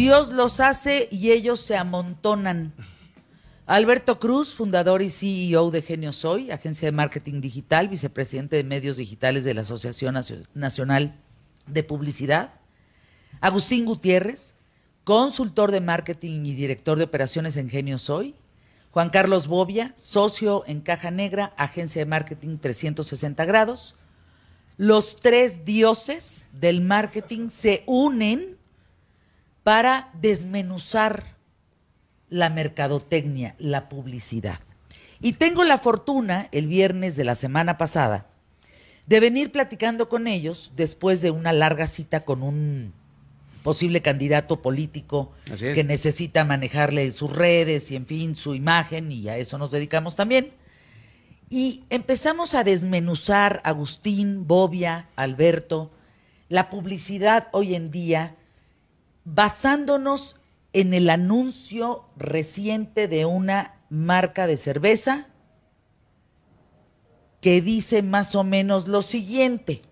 Dios los hace y ellos se amontonan. Alberto Cruz, fundador y CEO de Genio Soy, agencia de marketing digital, vicepresidente de medios digitales de la Asociación Nacional de Publicidad. Agustín Gutiérrez, consultor de marketing y director de operaciones en Genio Soy. Juan Carlos Bobia, socio en Caja Negra, agencia de marketing 360 grados. Los tres dioses del marketing se unen para desmenuzar la mercadotecnia, la publicidad. Y tengo la fortuna, el viernes de la semana pasada, de venir platicando con ellos después de una larga cita con un posible candidato político que necesita manejarle sus redes y, en fin, su imagen, y a eso nos dedicamos también. Y empezamos a desmenuzar, Agustín, Bobia, Alberto, la publicidad hoy en día, basándonos en el anuncio reciente de una marca de cerveza que dice más o menos lo siguiente.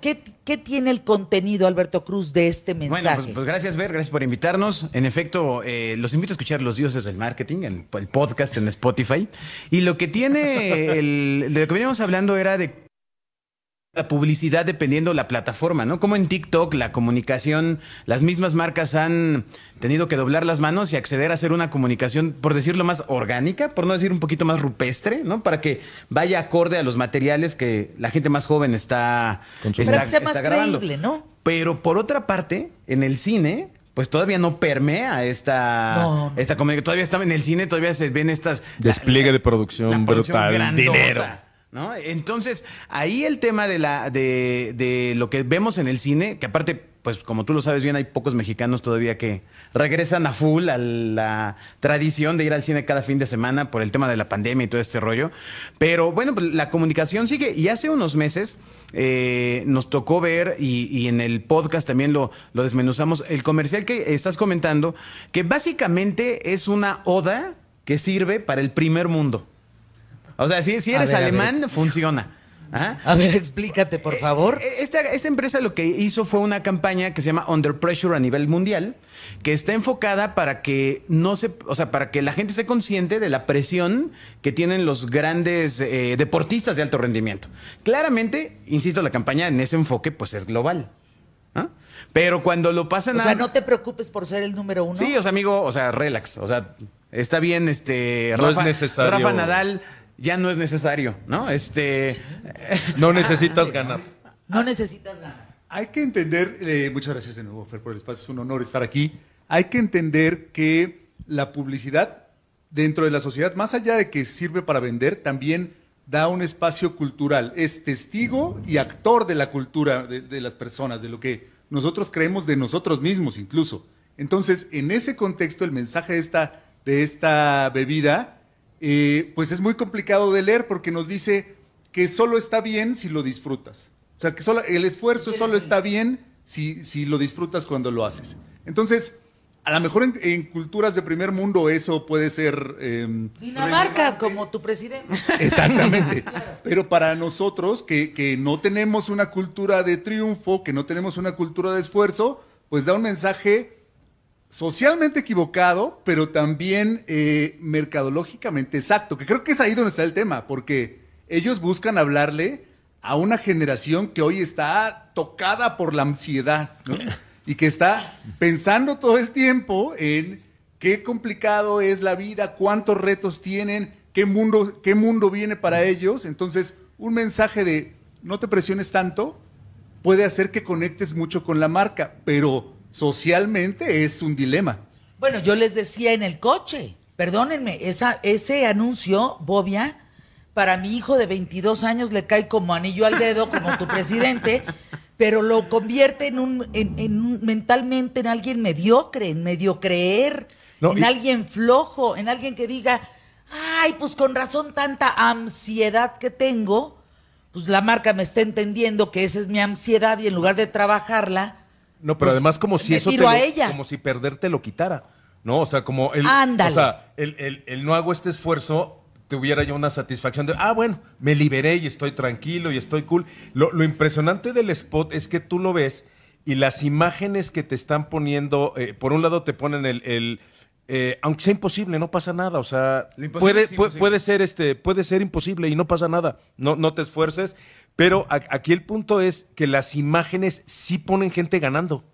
¿Qué, tiene el contenido, Alberto Cruz, de este mensaje? Bueno, pues, pues gracias, Ver, gracias por invitarnos. En efecto, eh, los invito a escuchar Los Dioses del Marketing, el, el podcast en Spotify. Y lo que tiene, el, de lo que veníamos hablando era de la publicidad dependiendo la plataforma, ¿no? Como en TikTok la comunicación, las mismas marcas han tenido que doblar las manos y acceder a hacer una comunicación, por decirlo más orgánica, por no decir un poquito más rupestre, ¿no? Para que vaya acorde a los materiales que la gente más joven está, está, que sea más creíble, ¿no? Pero por otra parte, en el cine, pues todavía no permea esta, esta comunicación. Todavía está en el cine, todavía se ven estas... Despliegue de producción, brutal, dinero. ¿No? Entonces, ahí el tema de, la, de, de lo que vemos en el cine, que aparte, pues como tú lo sabes bien, hay pocos mexicanos todavía que regresan a full a la tradición de ir al cine cada fin de semana por el tema de la pandemia y todo este rollo. Pero bueno, pues la comunicación sigue y hace unos meses... Eh, nos tocó ver y, y, en el podcast también lo, lo desmenuzamos, el comercial que estás comentando, que básicamente es una oda que sirve para el primer mundo. O sea, si, si eres alemán, funciona. A ver, explícate, por favor. Eh, esta, esta, empresa lo que hizo fue una campaña que se llama Under Pressure a nivel mundial, que está enfocada para que no se, o sea, para que la gente se consciente de la presión que tienen los grandes eh, deportistas de alto rendimiento. Claramente, insisto, la campaña en ese enfoque, pues es global. Pero cuando lo pasan a. O sea, no te preocupes por ser el número uno. Sí, o sea, amigo, o sea, relax. O sea, está bien, este. Rafa, Rafa Nadal ya no es necesario, ¿no? Este. No necesitas ganar. No necesitas ganar. Hay que entender, eh, muchas gracias de nuevo, Fer, por el espacio, es un honor estar aquí. Hay que entender que la publicidad dentro de la sociedad, más allá de que sirve para vender, también da un espacio cultural. Es testigo y actor de la cultura de, de las personas, de lo que nosotros creemos de nosotros mismos incluso. Entonces, en ese contexto, el mensaje de esta, de esta bebida eh, pues es muy complicado de leer porque nos dice que solo está bien si lo disfrutas. O sea, que solo, el esfuerzo solo está bien si, si lo disfrutas cuando lo haces. Entonces, a lo mejor en, culturas de primer mundo eso puede ser... Eh, Dinamarca, como tu presidente. Exactamente. Pero para nosotros, que, que no tenemos una cultura de triunfo, que no tenemos una cultura de esfuerzo, pues da un mensaje socialmente equivocado, pero también eh, mercadológicamente exacto, que creo que es ahí donde está el tema, porque ellos buscan hablarle a una generación que hoy está tocada por la ansiedad y que está pensando todo el tiempo en qué complicado es la vida, cuántos retos tienen, qué mundo, qué mundo viene para ellos. Entonces, un mensaje de no te presiones tanto puede hacer que conectes mucho con la marca, pero socialmente es un dilema. Bueno, yo les decía en el coche, perdónenme, esa, ese anuncio, Bobia, para mi hijo de 22 años le cae como anillo al dedo, como tu presidente, pero lo convierte en un, en, mentalmente en alguien mediocre, en medio creer, en alguien flojo, en alguien que diga, ay, pues con razón tanta ansiedad que tengo, pues la marca me está entendiendo que esa es mi ansiedad y en lugar de trabajarla, no, pero pues, además como si eso te lo, como si perderte lo quitara. ¿No? O sea, como el, o sea, el, el, no hago este esfuerzo tuviera yo una satisfacción de, ah, bueno, me liberé y estoy tranquilo y estoy cool. Lo, lo impresionante del spot es que tú lo ves y las imágenes que te están poniendo, eh, por un lado te ponen el, eh, aunque sea imposible, no pasa nada. O sea, puede, puede, ser este, puede ser imposible y no pasa nada. No, no te esfuerces. Pero aquí el punto es que las imágenes sí ponen gente ganando.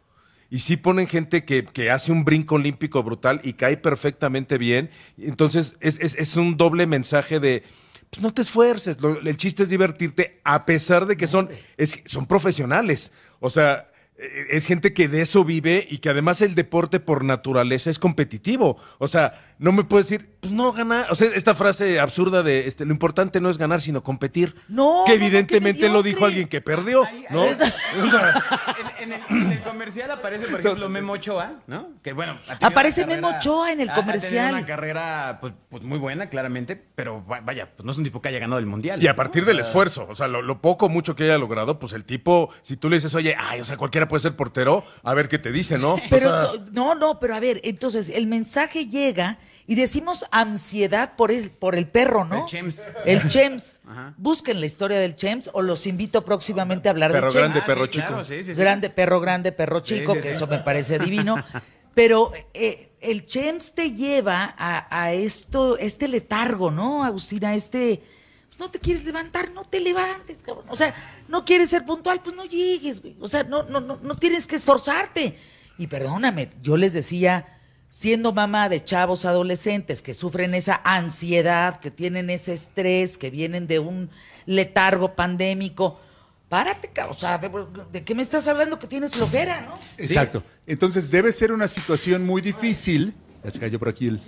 Y sí ponen gente que, que hace un brinco olímpico brutal y cae perfectamente bien. Entonces es, es, es un doble mensaje de, pues no te esfuerces. el chiste es divertirte a pesar de que son, es, son profesionales. O sea, eh, es gente que de eso vive y que además el deporte por naturaleza es competitivo. O sea, no me puedes decir, pues no ganar. O sea, esta frase absurda de este, lo importante no es ganar, sino competir. No. Que evidentemente lo dijo alguien que perdió, ¿no? en, el, comercial aparece, por ejemplo, Memo Ochoa, ¿no? Que bueno. Aparece Memo Ochoa en el comercial. Ha una carrera pues, pues, muy buena, claramente, pero vaya, pues no es un tipo que haya ganado el mundial. Y a partir del esfuerzo, o sea, lo, lo poco, mucho que haya logrado, pues el tipo, si tú le dices, oye, ay, o sea, cualquiera puede ser portero, a ver qué te dice, ¿no? Pero no, no, pero a ver, entonces el mensaje llega y decimos ansiedad por el, por el perro, ¿no? El Chems. El Chems. Busquen la historia del Chems o los invito próximamente a hablar perro de Chems. Grande, perro chico. grande, perro grande, perro chico, que eso me parece divino. Pero eh, el Chems te lleva a, esto, este letargo, ¿no, Agustina? Este, pues no te quieres levantar, no te levantes, cabrón. O sea, no quieres ser puntual, pues no llegues, güey. O sea, no, no, no, no tienes que esforzarte. Y perdóname, yo les decía siendo mamá de chavos adolescentes que sufren esa ansiedad, que tienen ese estrés, que vienen de un letargo pandémico, párate, o sea, ¿de, qué me estás hablando que tienes flojera, no? Exacto. Entonces debe ser una situación muy difícil, ya se cayó por aquí el,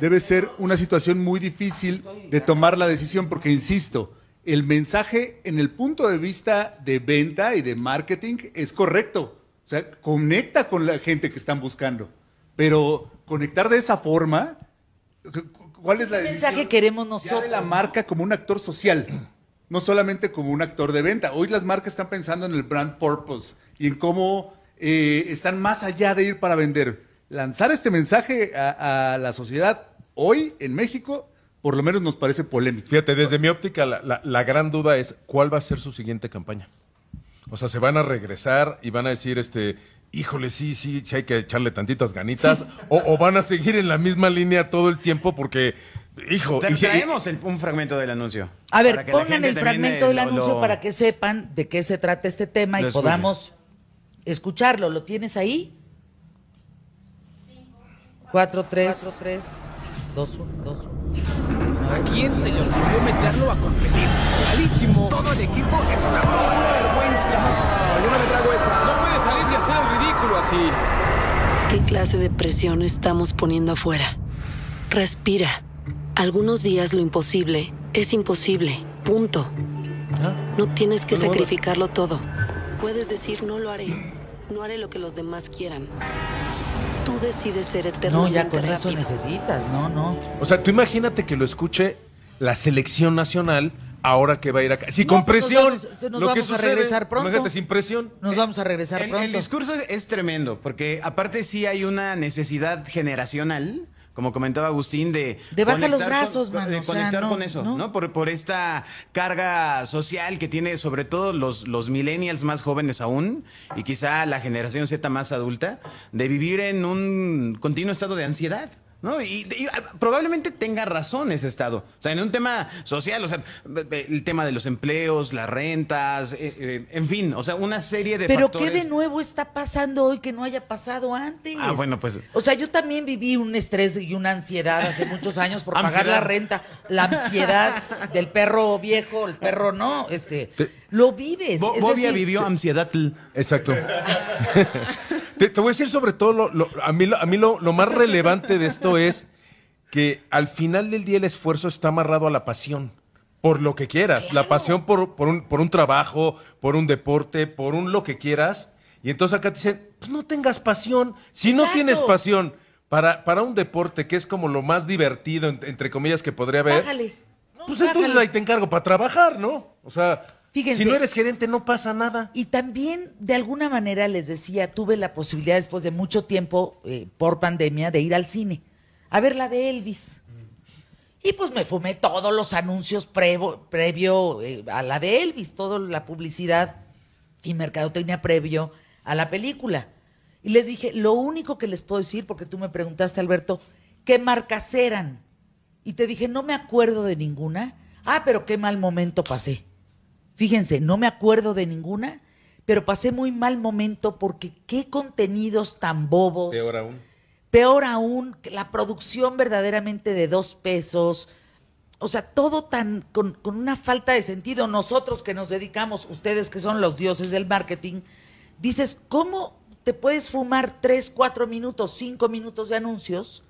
debe ser una situación muy difícil de tomar la decisión porque, insisto, el mensaje en el punto de vista de venta y de marketing es correcto. O sea, conecta con la gente que están buscando. Pero conectar de esa forma, ¿cuál es la ¿Qué mensaje queremos nosotros? de la marca como un actor social, no solamente como un actor de venta. Hoy las marcas están pensando en el brand purpose y en cómo eh, están más allá de ir para vender. Lanzar este mensaje a, la sociedad hoy en México por lo menos nos parece polémico. Fíjate, desde mi óptica, la, la, gran duda es cuál va a ser su siguiente campaña. O sea, se van a regresar y van a decir, este, híjole, sí, sí, sí hay que echarle tantitas ganitas, o, van a seguir en la misma línea todo el tiempo porque, hijo... y traemos un fragmento del anuncio. A ver, pongan el fragmento del anuncio para que sepan de qué se trata este tema y podamos escucharlo. ¿Lo tienes ahí? 4, 3, 3, 2, 1, 2, 1. ¿A quién se le ocurrió meterlo a competir? Malísimo. Todo el equipo es una vergüenza. Yo no me trago esa. Salir y hacer el ridículo así. ¿Qué clase de presión estamos poniendo afuera? Respira. Algunos días lo imposible es imposible. Punto. ¿Ah? No tienes que sacrificarlo todo. Puedes decir no lo haré. No haré lo que los demás quieran. Tú decides ser eterno. No, ya con eso necesitas, no, no. O sea, tú imagínate que lo escuche la selección nacional ahora que va a ir acá. Sí, con pues presión. Nos vamos, a regresar pronto. Imagínate, sin presión. Nos vamos a regresar pronto. El discurso es, tremendo, porque aparte sí hay una necesidad generacional como comentaba Agustín, de... De bajar los brazos, con, De conectar con eso, ¿no? Por, por, esta carga social que tiene sobre todo los, los millennials más jóvenes aún y quizá la generación Z más adulta, de vivir en un continuo estado de ansiedad. ¿No? Y, ah, probablemente tenga razón ese Estado. O sea, en un tema social, o sea, el tema de los empleos, las rentas, eh, eh, en fin, o sea, una serie de Pero ¿qué de nuevo está pasando hoy que no haya pasado antes? Ah, bueno, pues... O sea, yo también viví un estrés y una ansiedad hace muchos años por pagar la renta, la ansiedad del perro viejo, el perro no, este... Lo vives. Bobia vivió ansiedad. Exacto. te, voy a decir sobre todo, lo, a mí, a mí lo, más relevante de esto es que al final del día el esfuerzo está amarrado a la pasión. Por lo que quieras. La pasión por, por, un, por un trabajo, por un deporte, por un lo que quieras. Y entonces acá te dicen, pues no tengas pasión. Si no tienes pasión para, para un deporte que es como lo más divertido, entre comillas, que podría haber. pues entonces ahí te encargo para trabajar, ¿no? O sea, si no eres gerente, no pasa nada. Y también, de alguna manera, les decía, tuve la posibilidad después de mucho tiempo, eh, por pandemia, de ir al cine, a ver la de Elvis. Y pues me fumé todos los anuncios previo, eh, a la de Elvis, toda la publicidad y mercadotecnia previo a la película. Y les dije, lo único que les puedo decir, porque tú me preguntaste, Alberto, ¿qué marcas eran? Y te dije, no me acuerdo de ninguna. Ah, pero qué mal momento pasé. Fíjense, no me acuerdo de ninguna, pero pasé muy mal momento porque qué contenidos tan bobos. Peor aún. Peor aún, la producción verdaderamente de dos pesos. O sea, todo tan con, con una falta de sentido. Nosotros que nos dedicamos, ustedes que son los dioses del marketing, dices, ¿cómo te puedes fumar tres, cuatro minutos, cinco minutos de anuncios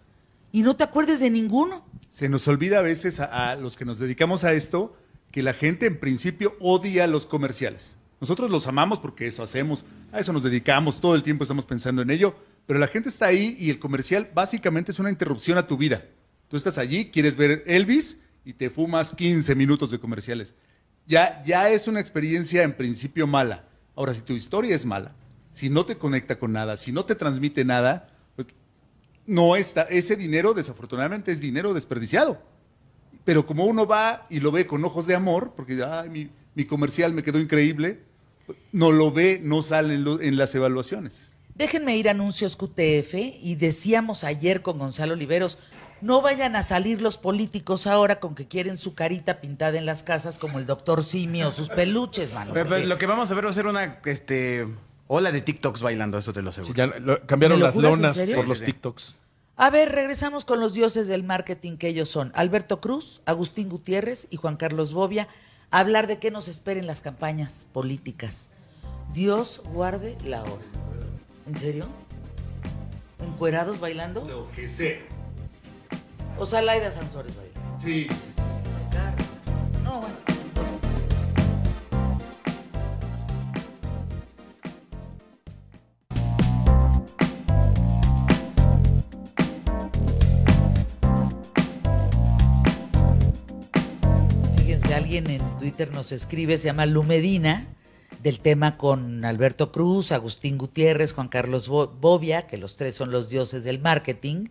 y no te acuerdes de ninguno? Se nos olvida a veces a, a los que nos dedicamos a esto que la gente en principio odia los comerciales. Nosotros los amamos porque eso hacemos, a eso nos dedicamos, todo el tiempo estamos pensando en ello, pero la gente está ahí y el comercial básicamente es una interrupción a tu vida. Tú estás allí, quieres ver Elvis y te fumas 15 minutos de comerciales. Ya, ya es una experiencia en principio mala. Ahora, si tu historia es mala, si no te conecta con nada, si no te transmite nada, pues no está, ese dinero desafortunadamente es dinero desperdiciado. Pero como uno va y lo ve con ojos de amor, porque ay, mi, mi comercial me quedó increíble, no lo ve, no sale en, lo- en las evaluaciones. Déjenme ir a anuncios QTF y decíamos ayer con Gonzalo Oliveros, no vayan a salir los políticos ahora con que quieren su carita pintada en las casas como el doctor Simi o sus peluches, mano. Pero, pero porque- lo que vamos a ver va a ser una este, ola de TikToks bailando, eso te lo aseguro. Sí, ya lo- cambiaron ¿Me lo las lonas por Sí, los sí, sí. TikToks. A ver, regresamos con los dioses del marketing que ellos son. Alberto Cruz, Agustín Gutiérrez y Juan Carlos Bobia, a hablar de qué nos esperen las campañas políticas. Dios guarde la hora. ¿En serio? ¿Encuerados bailando? Lo que sea. O sea, Laida Sansores bailando. Sí. No, bueno. Alguien en Twitter nos escribe, se llama Lumedina, del tema con Alberto Cruz, Agustín Gutiérrez, Juan Carlos Bo- Bobia, que los tres son los dioses del marketing,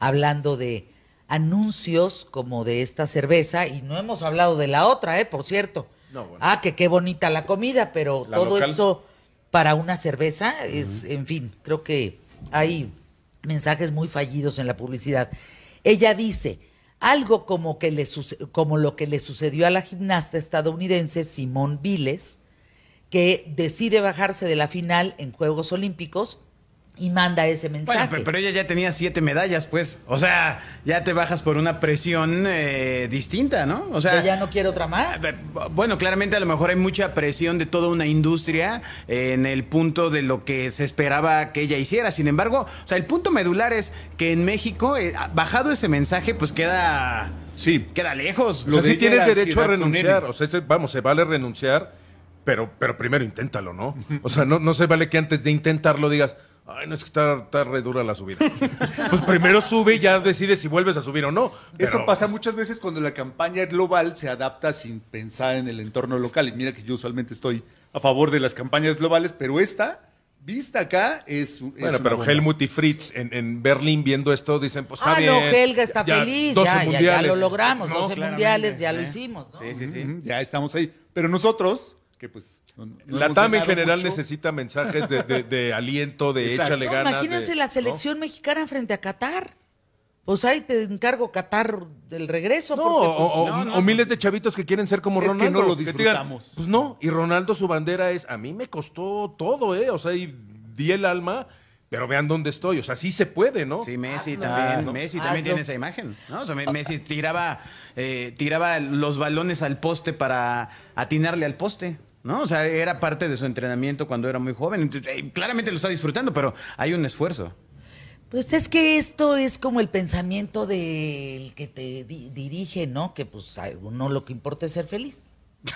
hablando de anuncios como de esta cerveza, y no hemos hablado de la otra, ¿eh? Por cierto. No, bueno. Ah, que qué bonita la comida, pero La todo local. eso para una cerveza es, en fin, creo que hay mensajes muy fallidos en la publicidad. Ella dice, algo como, que le como lo que le sucedió a la gimnasta estadounidense Simone Biles, que decide bajarse de la final en Juegos Olímpicos y manda ese mensaje. Bueno, pe- pero ella ya tenía siete medallas, pues. O sea, ya te bajas por una presión eh, distinta, ¿no? O sea, ¿Ella no quiere otra más? Bueno, claramente a lo mejor hay mucha presión de toda una industria en el punto de lo que se esperaba que ella hiciera. Sin embargo, o sea, el punto medular es que en México, eh, bajado ese mensaje, pues queda, Sí. queda lejos. O sea, sí tienes derecho a renunciar. O sea, vamos, se vale renunciar, pero, pero primero inténtalo, ¿no? O sea, no, no se vale que antes de intentarlo digas, ay, no es que está, está re dura la subida. pues primero sube y ya decides si vuelves a subir o no. Eso Pero- pasa muchas veces cuando la campaña global se adapta sin pensar en el entorno local. Y mira que yo usualmente estoy a favor de las campañas globales, pero esta, vista acá, es, Bueno, pero bomba. Helmut y Fritz en, en Berlín viendo esto dicen, pues está ah, bien. no, Helga está ya, feliz, 12 ya, ya, ya mundiales. lo logramos, No, 12 claramente, mundiales, ya lo hicimos, ¿no? Sí, sí, sí. Ya estamos ahí. Pero nosotros, que pues... no- no La TAM en general mucho, necesita mensajes de, de- de aliento, de Exacto. échale No, ganas. imagínense de- la ¿no? selección mexicana frente a Qatar. Pues ahí te encargo Qatar del regreso. No, porque, o, pues, o- no, no, o miles de chavitos que quieren ser como Es que Ronaldo. no lo digan, disfrutamos. pues no, y Ronaldo su bandera es, a mí me costó todo, ¿eh? O sea, y di el alma, pero vean dónde estoy. O sea, sí se puede, ¿no? Sí, Messi Hazlo. también. ¿no? Messi también Hazlo. tiene esa imagen. ¿no? O sea, Me- Messi tiraba, eh, tiraba los balones al poste para atinarle al poste. ¿No? O sea, era parte de su entrenamiento cuando era muy joven. Entonces, eh, claramente lo está disfrutando, pero hay un esfuerzo. Pues es que esto es como el pensamiento del que te di- dirige, ¿no? Que pues lo que importa es ser feliz.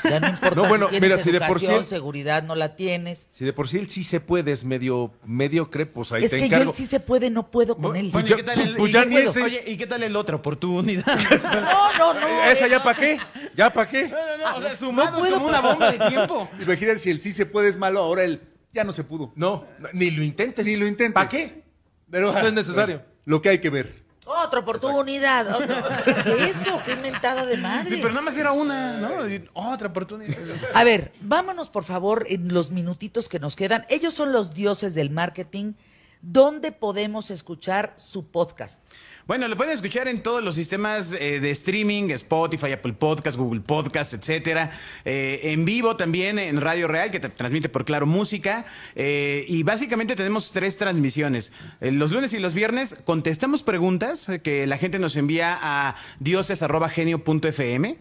Ya no importa No, bueno, si tienes mira, si de por sí- seguridad, no la tienes. Si de por sí él sí se puede, es medio, medio pues ahí es te que yo él sí se puede, no puedo con él. Bueno, ya- ¿y qué tal el, pues y ya ni ese- Oye, ¿y qué tal el otra oportunidad? No, no, no. ¿Esa eh, ya no. para qué? ¿Ya para qué? No, no, no, o sea, sumados puedo como una bomba de tiempo. Imagínate si el sí se puede es malo, ahora el ya no se pudo. No, ni lo intentes. Ni lo intentes. ¿Para qué? Pero, No es necesario. Lo que hay que ver. Otra oportunidad. Oh, ¿Qué es eso? ¿Qué inventada de madre? Pero nada más era una, ¿no? Y Otra oportunidad. A ver, vámonos por favor en los minutitos que nos quedan. Ellos son los dioses del marketing. ¿Dónde podemos escuchar su podcast? Bueno, lo pueden escuchar en todos los sistemas eh, de streaming, Spotify, Apple Podcast, Google Podcast, etcétera. Eh, en vivo también en Radio Real, que te transmite por Claro Música. Eh, y básicamente tenemos tres transmisiones. los lunes y los viernes contestamos preguntas que la gente nos envía a dioses.genio.fm,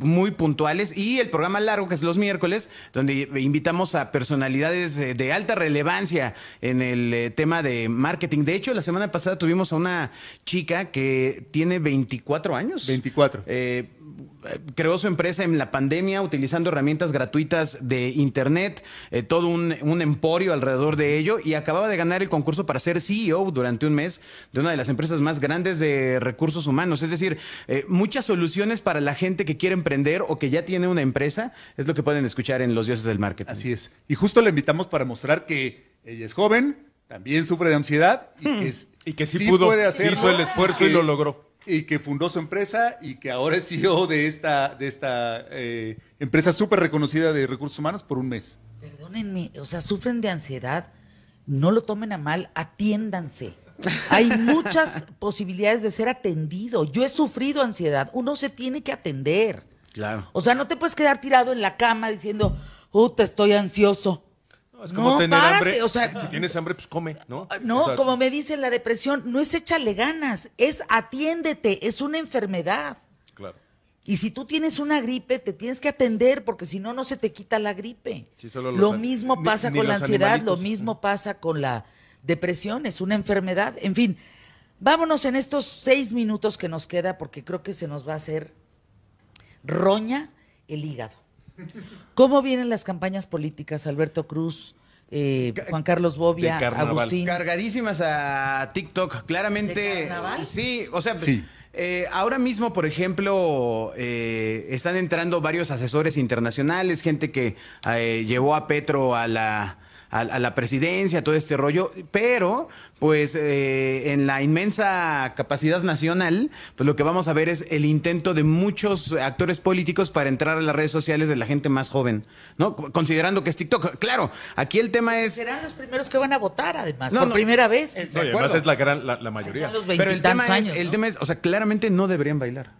muy puntuales. Y el programa largo, que es los miércoles, donde invitamos a personalidades de alta relevancia en el tema de marketing. De hecho, la semana pasada tuvimos a una chica que tiene 24 años. 24. Eh, creó su empresa en la pandemia utilizando herramientas gratuitas de Internet, eh, todo un, emporio alrededor de ello y acababa de ganar el concurso para ser CEO durante un mes de una de las empresas más grandes de recursos humanos. Es decir, eh, muchas soluciones para la gente que quiere emprender o que ya tiene una empresa, es lo que pueden escuchar en Los Dioses del Marketing. Así es. Y justo la invitamos para mostrar que ella es joven, también sufre de ansiedad y que, es, y que sí, pudo, puede hacer, hizo el esfuerzo y lo logró. Y que fundó su empresa y que ahora es CEO de esta, de esta eh, empresa súper reconocida de recursos humanos por un mes. Perdónenme, o sea, sufren de ansiedad, no lo tomen a mal, atiéndanse. Hay muchas posibilidades de ser atendido. Yo he sufrido ansiedad, uno se tiene que atender. Claro. O sea, no te puedes quedar tirado en la cama diciendo, te estoy ansioso es como tener hambre. O sea, si tienes hambre, pues come, ¿no? Ah, no, como me dice la depresión, no es échale ganas, es atiéndete, es una enfermedad. Claro. Y si tú tienes una gripe, te tienes que atender porque si no, no se te quita la gripe. lo mismo pasa con la ansiedad, lo mismo pasa con la depresión, es una enfermedad. En fin, vámonos en estos seis minutos que nos queda porque creo que se nos va a hacer roña el hígado. ¿Cómo vienen las campañas políticas, Alberto Cruz? Eh, Juan Carlos Bobia, Agustín. Cargadísimas a TikTok, claramente. Sí, o sea, eh, ahora mismo, por ejemplo, eh, están entrando varios asesores internacionales, gente que llevó a Petro a la a, la presidencia, todo este rollo, pero pues eh, en la inmensa capacidad nacional, pues lo que vamos a ver es el intento de muchos actores políticos para entrar a las redes sociales de la gente más joven, ¿no? Considerando que es TikTok. Claro, aquí el tema es... Serán los primeros que van a votar, además, por primera vez. No, además es la, gran, la, mayoría. Pero el tema, es, el tema es, o sea, claramente no deberían bailar.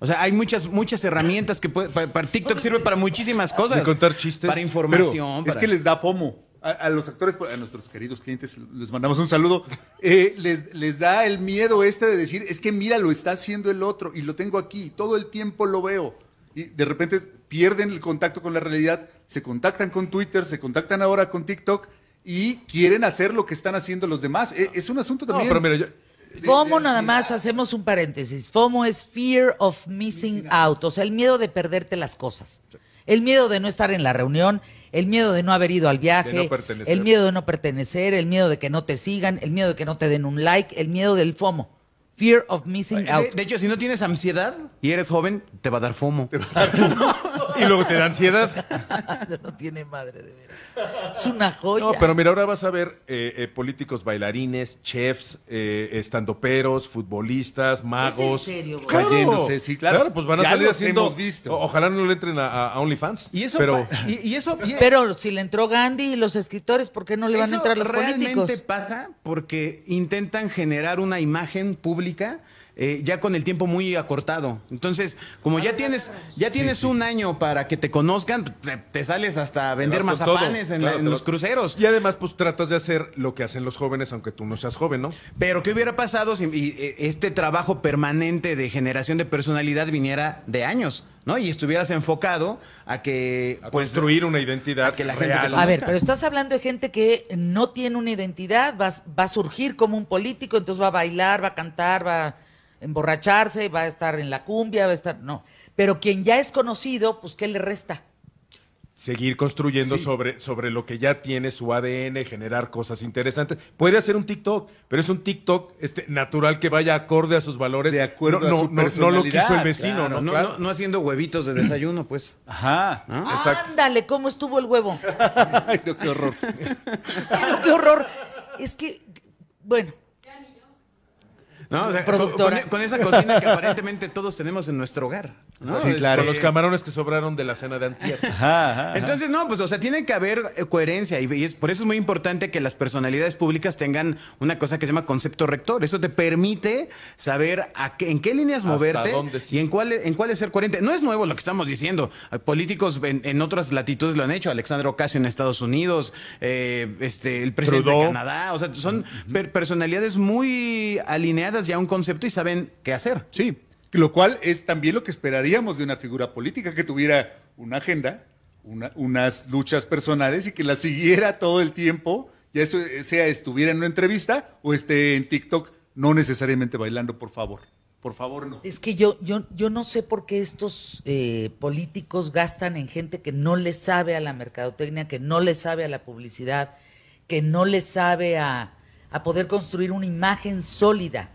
O sea, hay muchas muchas herramientas que puede, para, TikTok sirve para muchísimas cosas. De contar chistes. Para información. Es que les da FOMO a, los actores, a nuestros queridos clientes, les mandamos un saludo, eh, les, les da el miedo este de decir, es que mira, lo está haciendo el otro y lo tengo aquí, todo el tiempo lo veo. Y de repente pierden el contacto con la realidad, se contactan con Twitter, se contactan ahora con TikTok y quieren hacer lo que están haciendo los demás. E, es, un asunto también... No, pero mira, FOMO nada más, hacemos un paréntesis. FOMO es fear of missing out, o sea, el miedo de perderte las cosas. El miedo de no estar en la reunión, el miedo de no haber ido al viaje, el miedo de no pertenecer, el miedo de que no te sigan, el miedo de que no te den un like, el miedo del FOMO. Fear of missing out. De, hecho, si no tienes ansiedad y eres joven, te va a dar FOMO. y luego te da ansiedad. no tiene madre de veras. Es una joya. No, pero mira, ahora vas a ver eh, eh, políticos bailarines, chefs, eh, estandoperos, futbolistas, magos. ¿Es en serio, cayéndose, sí, claro. Claro, pues van a salir haciendo. Hemos visto. ojalá no le entren a, OnlyFans. Y eso, pero, y, eso, pero si le entró Gandhi y los escritores, ¿por qué no le van a entrar los políticos? Realmente pasa porque intentan generar una imagen pública eh, ya con el tiempo muy acortado. Entonces, como ya tienes, ya tienes un año para que te conozcan, te, sales hasta vender mazapanes en, en los cruceros. Y además, pues tratas de hacer lo que hacen los jóvenes, aunque tú no seas joven, ¿no? Pero, ¿qué hubiera pasado si eh, este trabajo permanente de generación de personalidad viniera de años? ¿no? Y estuvieras enfocado a que a pues, construir una identidad que la gente A ver, pero estás hablando de gente que no tiene una identidad, va, va a surgir como un político, entonces va a bailar, va a cantar, va emborracharse, va a estar en la cumbia, va a estar, no. Pero quien ya es conocido, pues ¿qué le resta? Seguir construyendo sobre, sobre lo que ya tiene su ADN, generar cosas interesantes. Puede hacer un TikTok, pero es un TikTok este, natural que vaya acorde a sus valores. De acuerdo no, a su no, lo quiso el vecino, ¿no? No, haciendo huevitos de desayuno, pues. Ajá. Ándale, ¿cómo estuvo el huevo? Ay, qué horror. qué horror. Es que, bueno, ¿no? O sea, productora. Con, con esa cocina que aparentemente todos tenemos en nuestro hogar. ¿no? Sí, Este, claro. Con los camarones que sobraron de la cena de antier. Ajá, ajá, ajá. Entonces, no, pues, o sea, tiene que haber eh, coherencia y, y es, por eso es muy importante que las personalidades públicas tengan una cosa que se llama concepto rector. Eso te permite saber a qué- en qué líneas moverte dónde sí. y en cuál, en cuál es ser coherente. No es nuevo lo que estamos diciendo. Eh, Políticos en, en otras latitudes lo han hecho. Alexandre Ocasio en Estados Unidos, eh, este, el presidente Trudeau. de Canadá. O sea, son per- personalidades muy alineadas ya a un concepto y saben qué hacer. Sí, lo cual es también lo que esperaríamos de una figura política, que tuviera una agenda, una- unas luchas personales y que las siguiera todo el tiempo, ya eso eh, sea estuviera en una entrevista o esté en TikTok, no necesariamente bailando, por favor. Por favor, no. Es que yo, yo, yo no sé por qué estos eh, políticos gastan en gente que no le sabe a la mercadotecnia, que no le sabe a la publicidad, que no le sabe a, a poder construir una imagen sólida.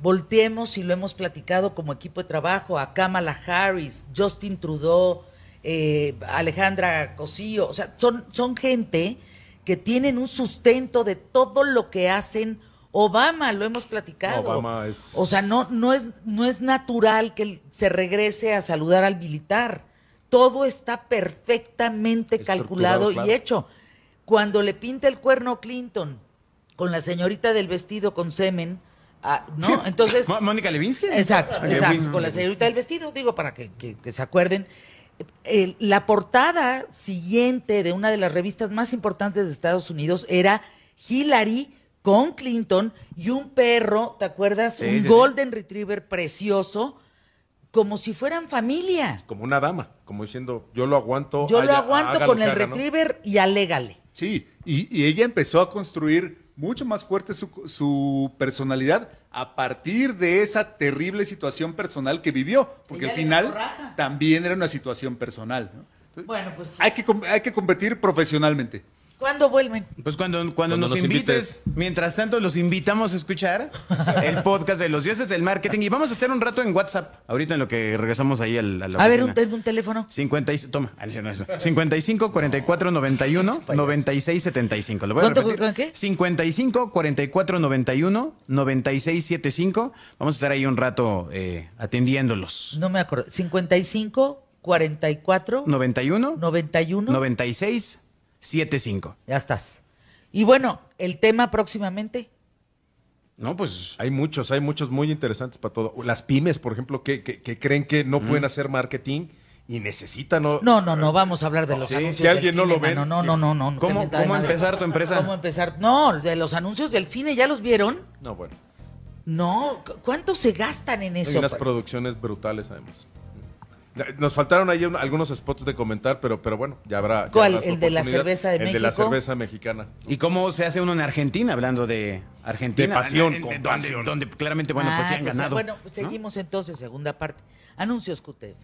Volteemos, y lo hemos platicado como equipo de trabajo, a Kamala Harris, Justin Trudeau, eh, Alejandra Cosío, o sea, son, son gente que tienen un sustento de todo lo que hacen. Obama, lo hemos platicado. Obama es- O sea, no, no, es, no es natural que se regrese a saludar al militar. Todo está perfectamente calculado claro. y hecho. Cuando le pinta el cuerno Clinton con la señorita del vestido con semen, ah, ¿no? Entonces, Mónica Levinsky. Exacto, exacto. Con la señorita del vestido, digo, para que, que- que se acuerden. El- la portada siguiente de una de las revistas más importantes de Estados Unidos era Hillary con Clinton y un perro, ¿te acuerdas? Sí, un sí, sí. Golden Retriever precioso, como si fueran familia. Como una dama, como diciendo, yo lo aguanto. Yo lo aguanto con el haga, ¿no? Retriever y alégale. Sí, y, y ella empezó a construir mucho más fuerte su, su personalidad a partir de esa terrible situación personal que vivió, porque al final también era una situación personal. ¿no? Entonces, Bueno, pues, hay, que, hay que competir profesionalmente. ¿Cuándo vuelven? Pues cuando, cuando, Cuando nos, nos invites, mientras tanto los invitamos a escuchar el podcast de los dioses del marketing y vamos a estar un rato en WhatsApp, ahorita en lo que regresamos ahí al, a la A ver, un, un teléfono. 50 y- toma, ah, no, eso. 55 44 91 96 75. ¿Lo voy a ¿Cuánto- repetir? con qué? 55 44 91 96 75. Vamos a estar ahí un rato eh, atendiéndolos. No me acuerdo. 55, 44, 91 91. 96 75. Ya estás. Y bueno, el tema próximamente. No, pues Hay muchos, hay muchos muy interesantes para todo. Las pymes, por ejemplo, que, que- que creen que no pueden hacer marketing y necesitan. ¿no? No, no, no, vamos a hablar de los Sí, anuncios. si alguien del no lo ve. No, no, no, no. no, ¿Cómo- cómo empezar tu empresa? ¿Cómo empezar? No, de los anuncios del cine, ¿ya los vieron? No, bueno. No, ¿cu- ¿cuánto se gastan en Hay eso? unas producciones brutales, además. Nos faltaron ahí un- algunos spots de comentar, pero, pero bueno, ya habrá. ya ¿Cuál? habrá ¿El de la cerveza de El de la México? cerveza mexicana. ¿Y cómo se hace uno en Argentina, hablando de Argentina? De pasión, En- en- con donde, pasión. donde claramente, bueno, pues Ah, sí han pues, ganado. Bueno, ¿no? seguimos entonces, segunda parte. Anuncios QTF.